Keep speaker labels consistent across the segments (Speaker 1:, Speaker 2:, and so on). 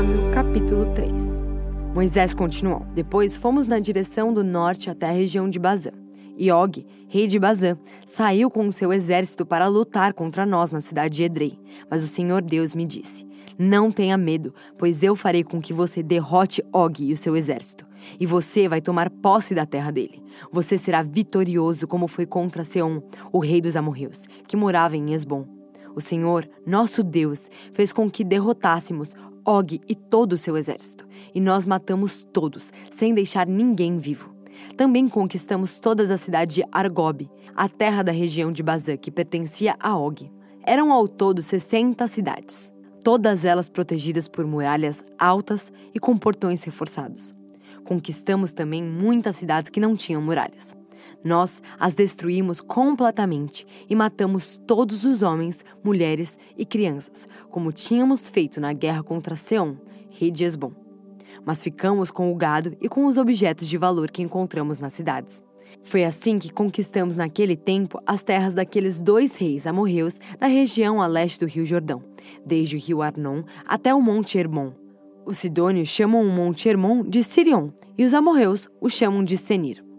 Speaker 1: Deuteronômio, capítulo 3. Moisés continuou: Depois fomos na direção do norte até a região de Bazã. E Og, rei de Bazã, saiu com o seu exército para lutar contra nós na cidade de Edrei. Mas o Senhor Deus me disse: Não tenha medo, pois eu farei com que você derrote Og e o seu exército. E você vai tomar posse da terra dele. Você será vitorioso, como foi contra Seom, o rei dos amorreus, que morava em Esbom. O Senhor, nosso Deus, fez com que derrotássemos Og e todo o seu exército, e nós matamos todos, sem deixar ninguém vivo. Também conquistamos todas as cidades de Argob, a terra da região de Bazã, que pertencia a Og. Eram ao todo 60 cidades, todas elas protegidas por muralhas altas e com portões reforçados. Conquistamos também muitas cidades que não tinham muralhas. Nós as destruímos completamente e matamos todos os homens, mulheres e crianças, como tínhamos feito na guerra contra Seom, rei de Esbom. Mas ficamos com o gado e com os objetos de valor que encontramos nas cidades. Foi assim que conquistamos naquele tempo as terras daqueles dois reis amorreus na região a leste do rio Jordão, desde o rio Arnon até o monte Hermon. Os sidônios chamam o monte Hermon de Sirion e os amorreus o chamam de Senir.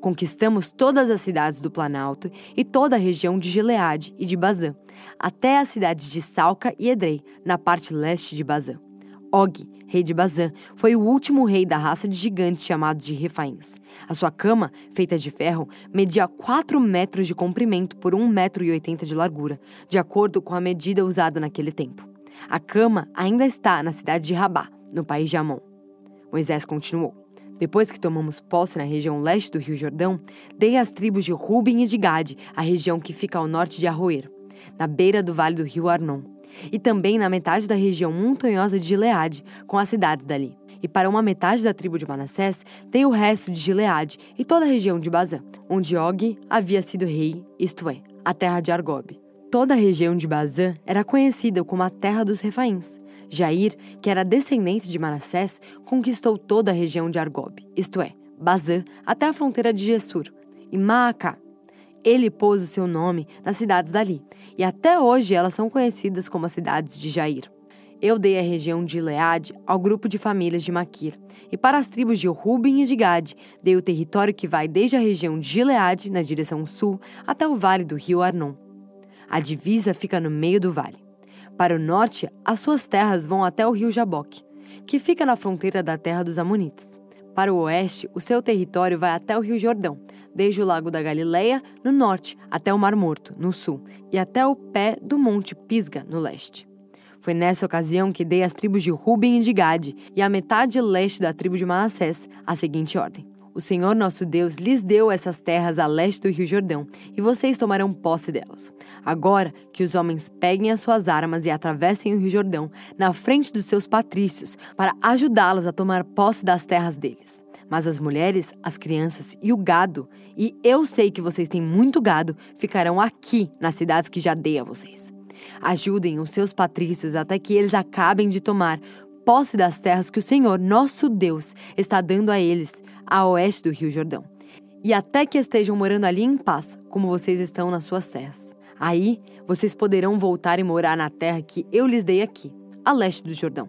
Speaker 1: Conquistamos todas as cidades do Planalto e toda a região de Gileade e de Bazã, até as cidades de Salca e Edrei, na parte leste de Bazã. Og, rei de Bazã, foi o último rei da raça de gigantes chamados de Refaíns. A sua cama, feita de ferro, media 4 metros de comprimento por 1,80 metro de largura, de acordo com a medida usada naquele tempo. A cama ainda está na cidade de Rabá, no país de Amon. Moisés continuou. Depois que tomamos posse na região leste do Rio Jordão, dei às tribos de Ruben e de Gade, a região que fica ao norte de Arroer, na beira do vale do rio Arnon, e também na metade da região montanhosa de Gileade, com as cidades dali. E para uma metade da tribo de Manassés, dei o resto de Gileade e toda a região de Bazã, onde Og havia sido rei, isto é, a terra de Argob. Toda a região de Bazã era conhecida como a terra dos Refaíns, Jair, que era descendente de Manassés, conquistou toda a região de Argob, isto é, Bazã, até a fronteira de Gessur, e Maacá. Ele pôs o seu nome nas cidades dali, e até hoje elas são conhecidas como as cidades de Jair. Eu dei a região de Leade ao grupo de famílias de Maquir, e para as tribos de Ruben e de Gade, dei o território que vai desde a região de Gileade, na direção sul, até o vale do rio Arnon. A divisa fica no meio do vale. Para o norte, as suas terras vão até o rio Jaboque, que fica na fronteira da terra dos Amonitas. Para o oeste, o seu território vai até o rio Jordão, desde o lago da Galileia, no norte, até o Mar Morto, no sul, e até o pé do Monte Pisga, no leste. Foi nessa ocasião que dei às tribos de Ruben e de Gade e a metade leste da tribo de Manassés a seguinte ordem: o Senhor nosso Deus lhes deu essas terras a leste do Rio Jordão, e vocês tomarão posse delas. Agora que os homens peguem as suas armas e atravessem o Rio Jordão na frente dos seus patrícios, para ajudá-los a tomar posse das terras deles. Mas as mulheres, as crianças e o gado, e eu sei que vocês têm muito gado, ficarão aqui nas cidades que já dei a vocês. Ajudem os seus patrícios até que eles acabem de tomar posse das terras que o Senhor, nosso Deus, está dando a eles a oeste do Rio Jordão, e até que estejam morando ali em paz, como vocês estão nas suas terras. Aí vocês poderão voltar e morar na terra que eu lhes dei aqui, a leste do Jordão.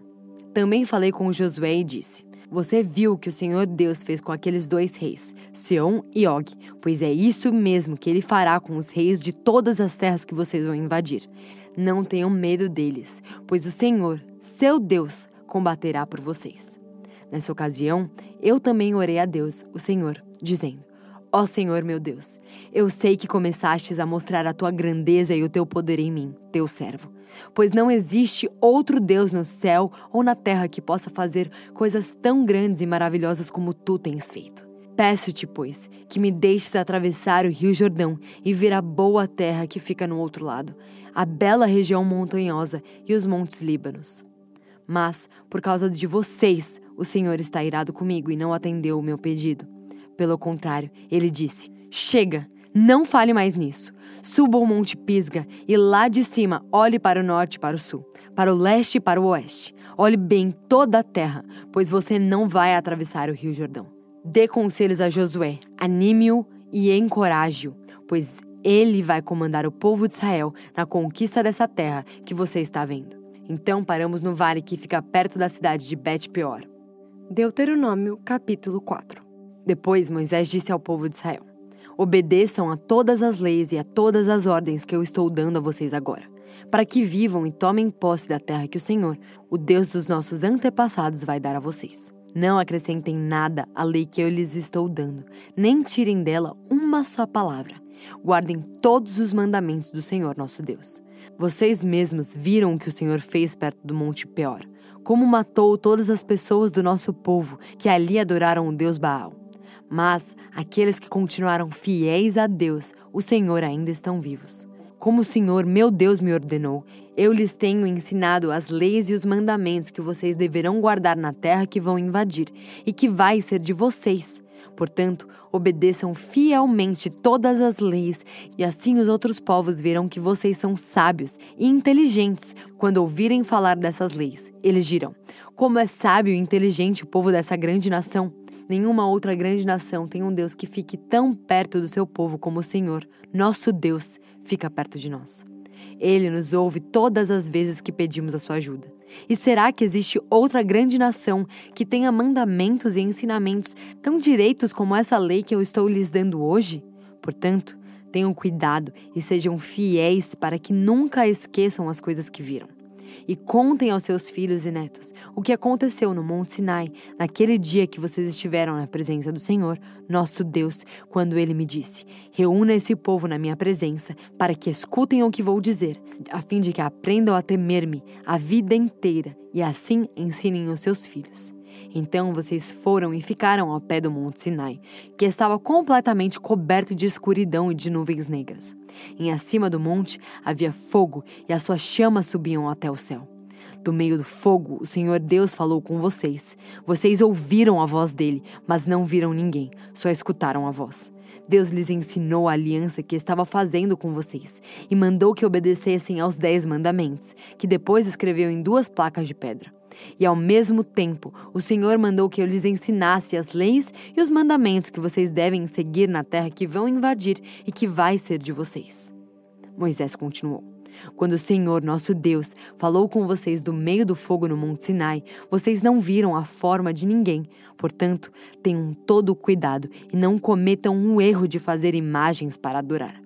Speaker 1: Também falei com Josué e disse: Você viu o que o Senhor Deus fez com aqueles dois reis, Seom e Og, pois é isso mesmo que ele fará com os reis de todas as terras que vocês vão invadir. Não tenham medo deles, pois o Senhor, seu Deus, combaterá por vocês. Nessa ocasião, eu também orei a Deus, o Senhor, dizendo: Ó Senhor meu Deus, eu sei que começastes a mostrar a tua grandeza e o teu poder em mim, teu servo. Pois não existe outro Deus no céu ou na terra que possa fazer coisas tão grandes e maravilhosas como tu tens feito. Peço-te, pois, que me deixes atravessar o rio Jordão e ver a boa terra que fica no outro lado, a bela região montanhosa e os montes Líbanos. Mas, por causa de vocês, o Senhor está irado comigo e não atendeu o meu pedido. Pelo contrário, ele disse: Chega, não fale mais nisso. Suba o Monte Pisga e lá de cima olhe para o norte e para o sul, para o leste e para o oeste. Olhe bem toda a terra, pois você não vai atravessar o rio Jordão. Dê conselhos a Josué, anime-o e encoraje-o, pois ele vai comandar o povo de Israel na conquista dessa terra que você está vendo. Então paramos no vale que fica perto da cidade de Bet-peor. Deuteronômio, capítulo 4. Depois Moisés disse ao povo de Israel: Obedeçam a todas as leis e a todas as ordens que eu estou dando a vocês agora, para que vivam e tomem posse da terra que o Senhor, o Deus dos nossos antepassados, vai dar a vocês. Não acrescentem nada à lei que eu lhes estou dando, nem tirem dela uma só palavra. Guardem todos os mandamentos do Senhor nosso Deus. Vocês mesmos viram o que o Senhor fez perto do Monte Peor, como matou todas as pessoas do nosso povo que ali adoraram o Deus Baal. Mas aqueles que continuaram fiéis a Deus, o Senhor ainda estão vivos. Como o Senhor, meu Deus, me ordenou, eu lhes tenho ensinado as leis e os mandamentos que vocês deverão guardar na terra que vão invadir e que vai ser de vocês. Portanto, obedeçam fielmente todas as leis, e assim os outros povos verão que vocês são sábios e inteligentes quando ouvirem falar dessas leis. Eles dirão: Como é sábio e inteligente o povo dessa grande nação! Nenhuma outra grande nação tem um Deus que fique tão perto do seu povo como o Senhor, nosso Deus, fica perto de nós. Ele nos ouve todas as vezes que pedimos a sua ajuda. E será que existe outra grande nação que tenha mandamentos e ensinamentos tão direitos como essa lei que eu estou lhes dando hoje? Portanto, tenham cuidado e sejam fiéis para que nunca esqueçam as coisas que viram e contem aos seus filhos e netos o que aconteceu no Monte Sinai, naquele dia que vocês estiveram na presença do Senhor, nosso Deus, quando ele me disse: Reúna esse povo na minha presença, para que escutem o que vou dizer, a fim de que aprendam a temer-me a vida inteira e assim ensinem os seus filhos. Então vocês foram e ficaram ao pé do Monte Sinai, que estava completamente coberto de escuridão e de nuvens negras. Em acima do monte havia fogo e as suas chamas subiam até o céu. Do meio do fogo, o Senhor Deus falou com vocês. Vocês ouviram a voz dele, mas não viram ninguém, só escutaram a voz. Deus lhes ensinou a aliança que estava fazendo com vocês e mandou que obedecessem aos dez mandamentos, que depois escreveu em duas placas de pedra. E ao mesmo tempo, o Senhor mandou que eu lhes ensinasse as leis e os mandamentos que vocês devem seguir na terra que vão invadir e que vai ser de vocês. Moisés continuou. Quando o Senhor, nosso Deus, falou com vocês do meio do fogo no Monte Sinai, vocês não viram a forma de ninguém. Portanto, tenham todo o cuidado e não cometam um erro de fazer imagens para adorar.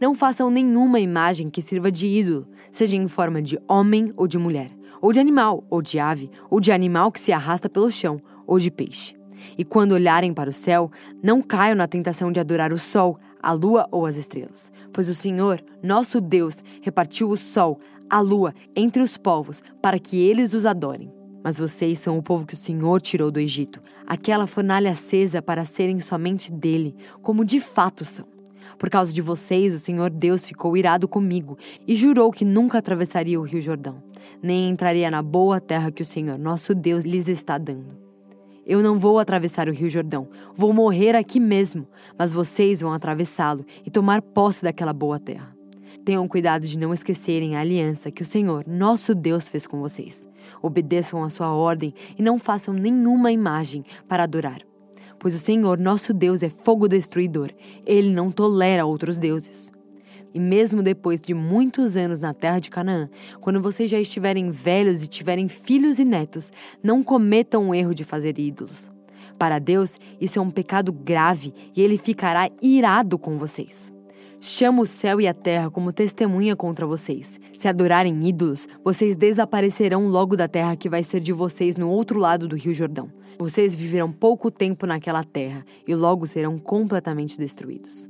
Speaker 1: Não façam nenhuma imagem que sirva de ídolo, seja em forma de homem ou de mulher ou de animal, ou de ave, ou de animal que se arrasta pelo chão, ou de peixe. E quando olharem para o céu, não caiam na tentação de adorar o sol, a lua ou as estrelas, pois o Senhor, nosso Deus, repartiu o sol, a lua, entre os povos, para que eles os adorem. Mas vocês são o povo que o Senhor tirou do Egito, aquela fornalha acesa para serem somente dele, como de fato são. Por causa de vocês, o Senhor Deus ficou irado comigo e jurou que nunca atravessaria o Rio Jordão nem entraria na boa terra que o Senhor, nosso Deus, lhes está dando. Eu não vou atravessar o Rio Jordão, vou morrer aqui mesmo, mas vocês vão atravessá-lo e tomar posse daquela boa terra. Tenham cuidado de não esquecerem a aliança que o Senhor, nosso Deus, fez com vocês. Obedeçam a sua ordem e não façam nenhuma imagem para adorar. Pois o Senhor, nosso Deus, é fogo destruidor. Ele não tolera outros deuses. E mesmo depois de muitos anos na terra de Canaã, quando vocês já estiverem velhos e tiverem filhos e netos, não cometam o erro de fazer ídolos. Para Deus, isso é um pecado grave e ele ficará irado com vocês. Chama o céu e a terra como testemunha contra vocês. Se adorarem ídolos, vocês desaparecerão logo da terra que vai ser de vocês no outro lado do Rio Jordão. Vocês viverão pouco tempo naquela terra e logo serão completamente destruídos.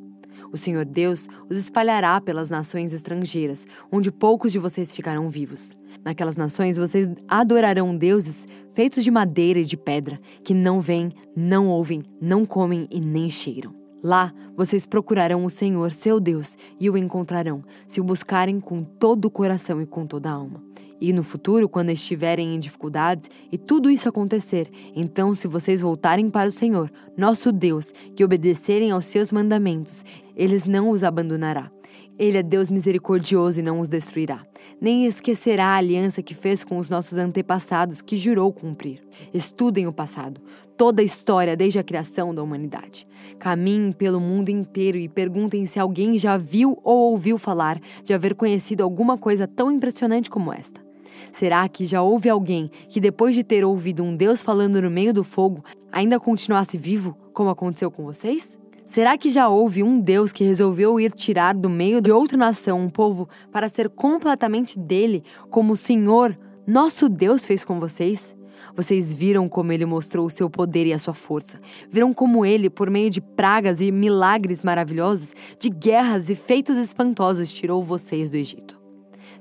Speaker 1: O Senhor Deus os espalhará pelas nações estrangeiras, onde poucos de vocês ficarão vivos. Naquelas nações vocês adorarão deuses feitos de madeira e de pedra, que não veem, não ouvem, não comem e nem cheiram. Lá vocês procurarão o Senhor, seu Deus, e o encontrarão, se o buscarem com todo o coração e com toda a alma. E no futuro, quando estiverem em dificuldades e tudo isso acontecer, então, se vocês voltarem para o Senhor, nosso Deus, que obedecerem aos seus mandamentos, eles não os abandonará. Ele é Deus misericordioso e não os destruirá, nem esquecerá a aliança que fez com os nossos antepassados, que jurou cumprir. Estudem o passado, toda a história desde a criação da humanidade. Caminhem pelo mundo inteiro e perguntem se alguém já viu ou ouviu falar de haver conhecido alguma coisa tão impressionante como esta. Será que já houve alguém que, depois de ter ouvido um Deus falando no meio do fogo, ainda continuasse vivo, como aconteceu com vocês? Será que já houve um Deus que resolveu ir tirar do meio de outra nação um povo para ser completamente dele, como o Senhor, nosso Deus, fez com vocês? Vocês viram como ele mostrou o seu poder e a sua força. Viram como ele, por meio de pragas e milagres maravilhosos, de guerras e feitos espantosos, tirou vocês do Egito.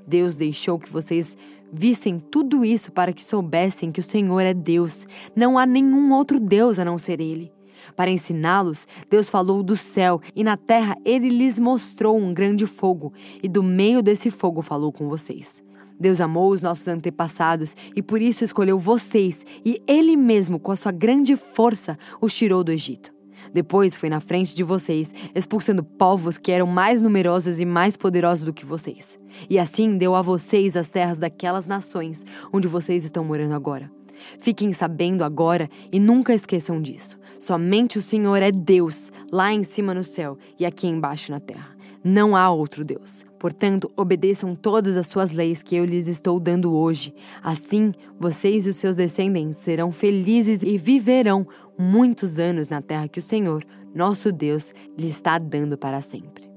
Speaker 1: Deus deixou que vocês vissem tudo isso para que soubessem que o Senhor é Deus. Não há nenhum outro Deus a não ser Ele. Para ensiná-los, Deus falou do céu, e na terra ele lhes mostrou um grande fogo, e do meio desse fogo falou com vocês. Deus amou os nossos antepassados e por isso escolheu vocês, e Ele mesmo, com a sua grande força, os tirou do Egito. Depois foi na frente de vocês, expulsando povos que eram mais numerosos e mais poderosos do que vocês. E assim deu a vocês as terras daquelas nações onde vocês estão morando agora. Fiquem sabendo agora e nunca esqueçam disso. Somente o Senhor é Deus, lá em cima no céu e aqui embaixo na terra. Não há outro Deus. Portanto, obedeçam todas as suas leis que eu lhes estou dando hoje. Assim, vocês e os seus descendentes serão felizes e viverão muitos anos na terra que o Senhor, nosso Deus, lhe está dando para sempre.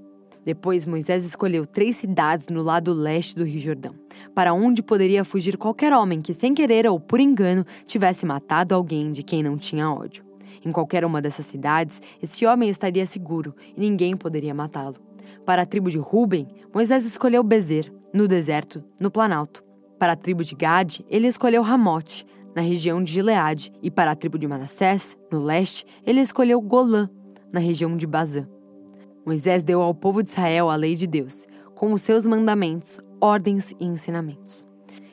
Speaker 1: Depois, Moisés escolheu três cidades no lado leste do Rio Jordão, para onde poderia fugir qualquer homem que, sem querer ou por engano, tivesse matado alguém de quem não tinha ódio. Em qualquer uma dessas cidades, esse homem estaria seguro e ninguém poderia matá-lo. Para a tribo de Ruben, Moisés escolheu Bezer, no deserto, no Planalto. Para a tribo de Gade, ele escolheu Ramote, na região de Gileade, e para a tribo de Manassés, no leste, ele escolheu Golã, na região de Bazã. Moisés deu ao povo de Israel a lei de Deus, com os seus mandamentos, ordens e ensinamentos.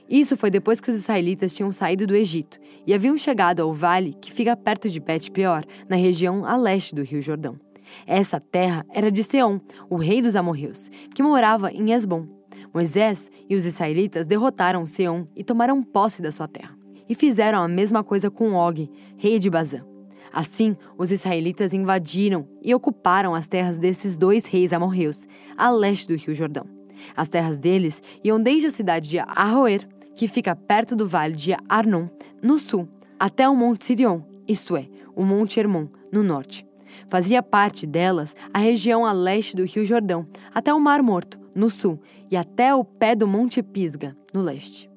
Speaker 1: Isso foi depois que os israelitas tinham saído do Egito e haviam chegado ao vale que fica perto de Bet-Peor, na região a leste do Rio Jordão. Essa terra era de Seom, o rei dos amorreus, que morava em Esbom. Moisés e os israelitas derrotaram Seom e tomaram posse da sua terra. E fizeram a mesma coisa com Og, rei de Bazã. Assim, os israelitas invadiram e ocuparam as terras desses dois reis amorreus, a leste do rio Jordão. As terras deles iam desde a cidade de Arroer, que fica perto do vale de Arnon, no sul, até o Monte Sirion, isto é, o Monte Hermon, no norte. Fazia parte delas a região a leste do Rio Jordão, até o Mar Morto, no sul, e até o pé do Monte Pisga, no leste.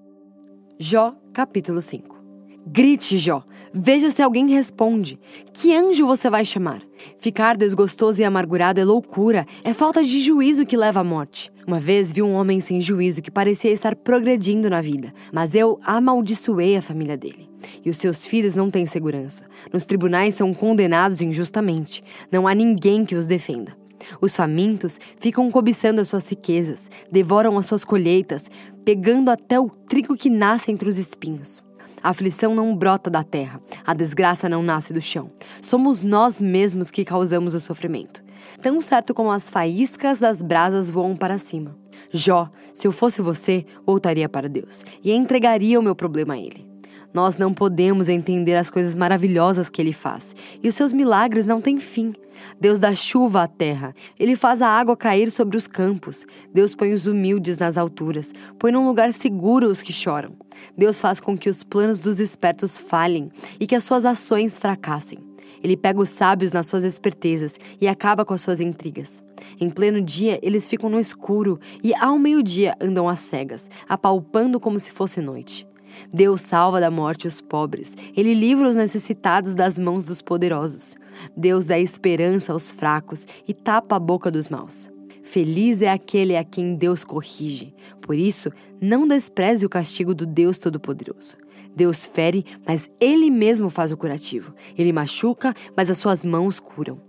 Speaker 1: Jó, capítulo 5 Grite, Jó. Veja se alguém responde. Que anjo você vai chamar? Ficar desgostoso e amargurado é loucura, é falta de juízo que leva à morte. Uma vez vi um homem sem juízo que parecia estar progredindo na vida, mas eu amaldiçoei a família dele. E os seus filhos não têm segurança. Nos tribunais são condenados injustamente. Não há ninguém que os defenda. Os famintos ficam cobiçando as suas riquezas, devoram as suas colheitas, pegando até o trigo que nasce entre os espinhos. A aflição não brota da terra, a desgraça não nasce do chão. Somos nós mesmos que causamos o sofrimento. Tão certo como as faíscas das brasas voam para cima. Jó, se eu fosse você, voltaria para Deus e entregaria o meu problema a Ele. Nós não podemos entender as coisas maravilhosas que ele faz, e os seus milagres não têm fim. Deus dá chuva à terra, ele faz a água cair sobre os campos. Deus põe os humildes nas alturas, põe num lugar seguro os que choram. Deus faz com que os planos dos espertos falhem e que as suas ações fracassem. Ele pega os sábios nas suas espertezas e acaba com as suas intrigas. Em pleno dia, eles ficam no escuro e ao meio-dia andam às cegas, apalpando como se fosse noite. Deus salva da morte os pobres, ele livra os necessitados das mãos dos poderosos. Deus dá esperança aos fracos e tapa a boca dos maus. Feliz é aquele a quem Deus corrige. Por isso, não despreze o castigo do Deus Todo-Poderoso. Deus fere, mas Ele mesmo faz o curativo. Ele machuca, mas as suas mãos curam.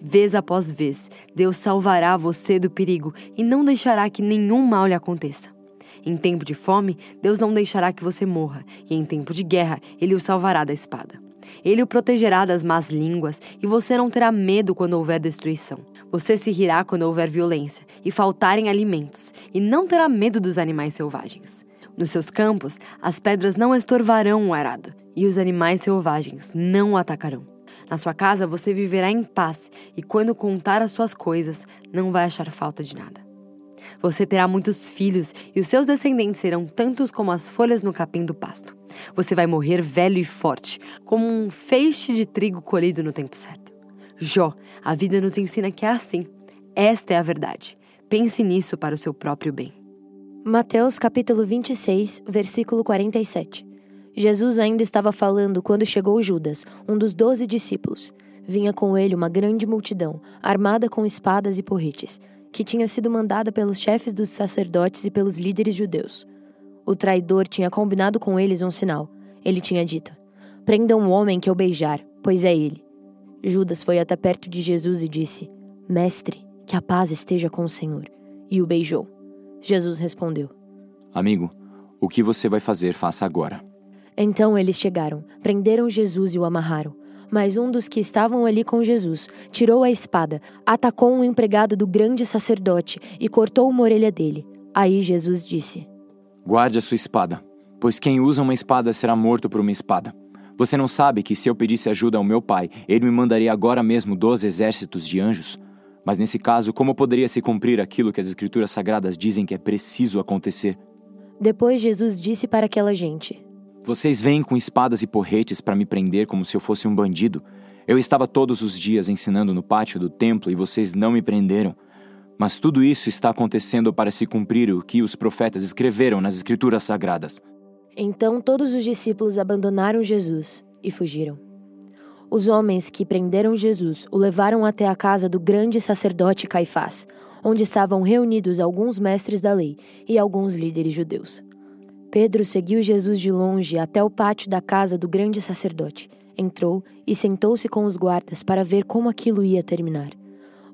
Speaker 1: Vez após vez, Deus salvará você do perigo e não deixará que nenhum mal lhe aconteça. Em tempo de fome, Deus não deixará que você morra, e em tempo de guerra, Ele o salvará da espada. Ele o protegerá das más línguas, e você não terá medo quando houver destruição. Você se rirá quando houver violência, e faltarem alimentos, e não terá medo dos animais selvagens. Nos seus campos, as pedras não estorvarão o arado, e os animais selvagens não o atacarão. Na sua casa você viverá em paz, e quando contar as suas coisas, não vai achar falta de nada. Você terá muitos filhos e os seus descendentes serão tantos como as folhas no capim do pasto. Você vai morrer velho e forte, como um feixe de trigo colhido no tempo certo. Jó, a vida nos ensina que é assim. Esta é a verdade. Pense nisso para o seu próprio bem.
Speaker 2: Mateus capítulo 26, versículo 47. Jesus ainda estava falando quando chegou Judas, um dos doze discípulos. Vinha com ele uma grande multidão, armada com espadas e porretes que tinha sido mandada pelos chefes dos sacerdotes e pelos líderes judeus. O traidor tinha combinado com eles um sinal. Ele tinha dito: Prendam um homem que eu beijar, pois é ele. Judas foi até perto de Jesus e disse: Mestre, que a paz esteja com o Senhor. E o beijou. Jesus respondeu:
Speaker 3: Amigo, o que você vai fazer, faça agora.
Speaker 2: Então eles chegaram, prenderam Jesus e o amarraram. Mas um dos que estavam ali com Jesus tirou a espada, atacou um empregado do grande sacerdote e cortou uma orelha dele. Aí Jesus disse:
Speaker 3: Guarde a sua espada, pois quem usa uma espada será morto por uma espada. Você não sabe que se eu pedisse ajuda ao meu pai, ele me mandaria agora mesmo doze exércitos de anjos? Mas nesse caso, como poderia se cumprir aquilo que as Escrituras Sagradas dizem que é preciso acontecer?
Speaker 2: Depois Jesus disse para aquela gente:
Speaker 3: vocês vêm com espadas e porretes para me prender como se eu fosse um bandido. Eu estava todos os dias ensinando no pátio do templo e vocês não me prenderam. Mas tudo isso está acontecendo para se cumprir o que os profetas escreveram nas Escrituras Sagradas.
Speaker 2: Então todos os discípulos abandonaram Jesus e fugiram. Os homens que prenderam Jesus o levaram até a casa do grande sacerdote Caifás, onde estavam reunidos alguns mestres da lei e alguns líderes judeus. Pedro seguiu Jesus de longe até o pátio da casa do grande sacerdote. Entrou e sentou-se com os guardas para ver como aquilo ia terminar.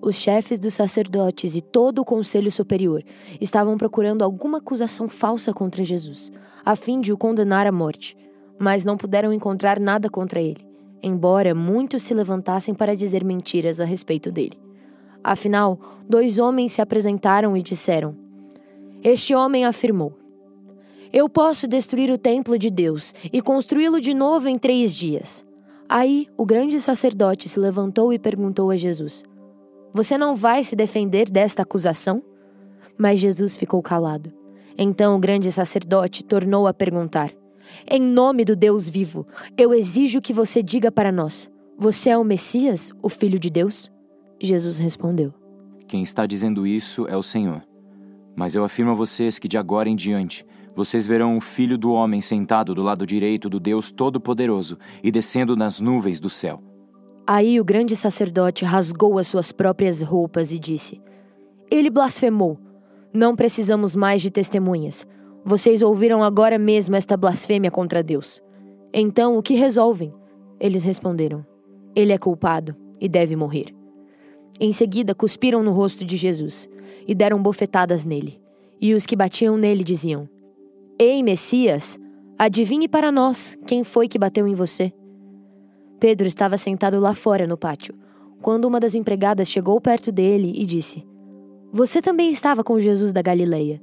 Speaker 2: Os chefes dos sacerdotes e todo o conselho superior estavam procurando alguma acusação falsa contra Jesus, a fim de o condenar à morte, mas não puderam encontrar nada contra ele, embora muitos se levantassem para dizer mentiras a respeito dele. Afinal, dois homens se apresentaram e disseram: Este homem afirmou: eu posso destruir o templo de Deus e construí-lo de novo em três dias. Aí o grande sacerdote se levantou e perguntou a Jesus: Você não vai se defender desta acusação? Mas Jesus ficou calado. Então o grande sacerdote tornou a perguntar: Em nome do Deus vivo, eu exijo que você diga para nós: Você é o Messias, o Filho de Deus? Jesus respondeu:
Speaker 3: Quem está dizendo isso é o Senhor. Mas eu afirmo a vocês que de agora em diante vocês verão o Filho do Homem sentado do lado direito do Deus Todo-Poderoso e descendo nas nuvens do céu.
Speaker 2: Aí o grande sacerdote rasgou as suas próprias roupas e disse: Ele blasfemou. Não precisamos mais de testemunhas. Vocês ouviram agora mesmo esta blasfêmia contra Deus. Então, o que resolvem? Eles responderam: Ele é culpado e deve morrer. Em seguida, cuspiram no rosto de Jesus e deram bofetadas nele. E os que batiam nele diziam: Ei, Messias, adivinhe para nós quem foi que bateu em você. Pedro estava sentado lá fora no pátio, quando uma das empregadas chegou perto dele e disse: Você também estava com Jesus da Galileia.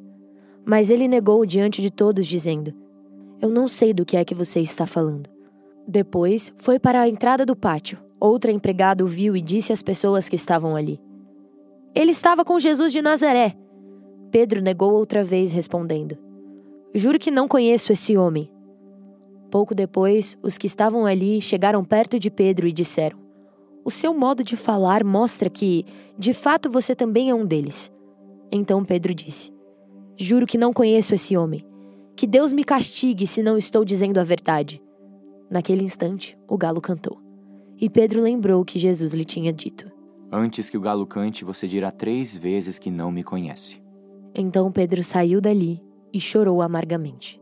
Speaker 2: Mas ele negou diante de todos, dizendo: Eu não sei do que é que você está falando. Depois foi para a entrada do pátio. Outra empregada o viu e disse às pessoas que estavam ali: Ele estava com Jesus de Nazaré. Pedro negou outra vez, respondendo: Juro que não conheço esse homem. Pouco depois, os que estavam ali chegaram perto de Pedro e disseram: O seu modo de falar mostra que, de fato, você também é um deles. Então Pedro disse: Juro que não conheço esse homem. Que Deus me castigue se não estou dizendo a verdade. Naquele instante, o galo cantou. E Pedro lembrou que Jesus lhe tinha dito:
Speaker 3: Antes que o galo cante, você dirá três vezes que não me conhece.
Speaker 2: Então Pedro saiu dali e chorou amargamente.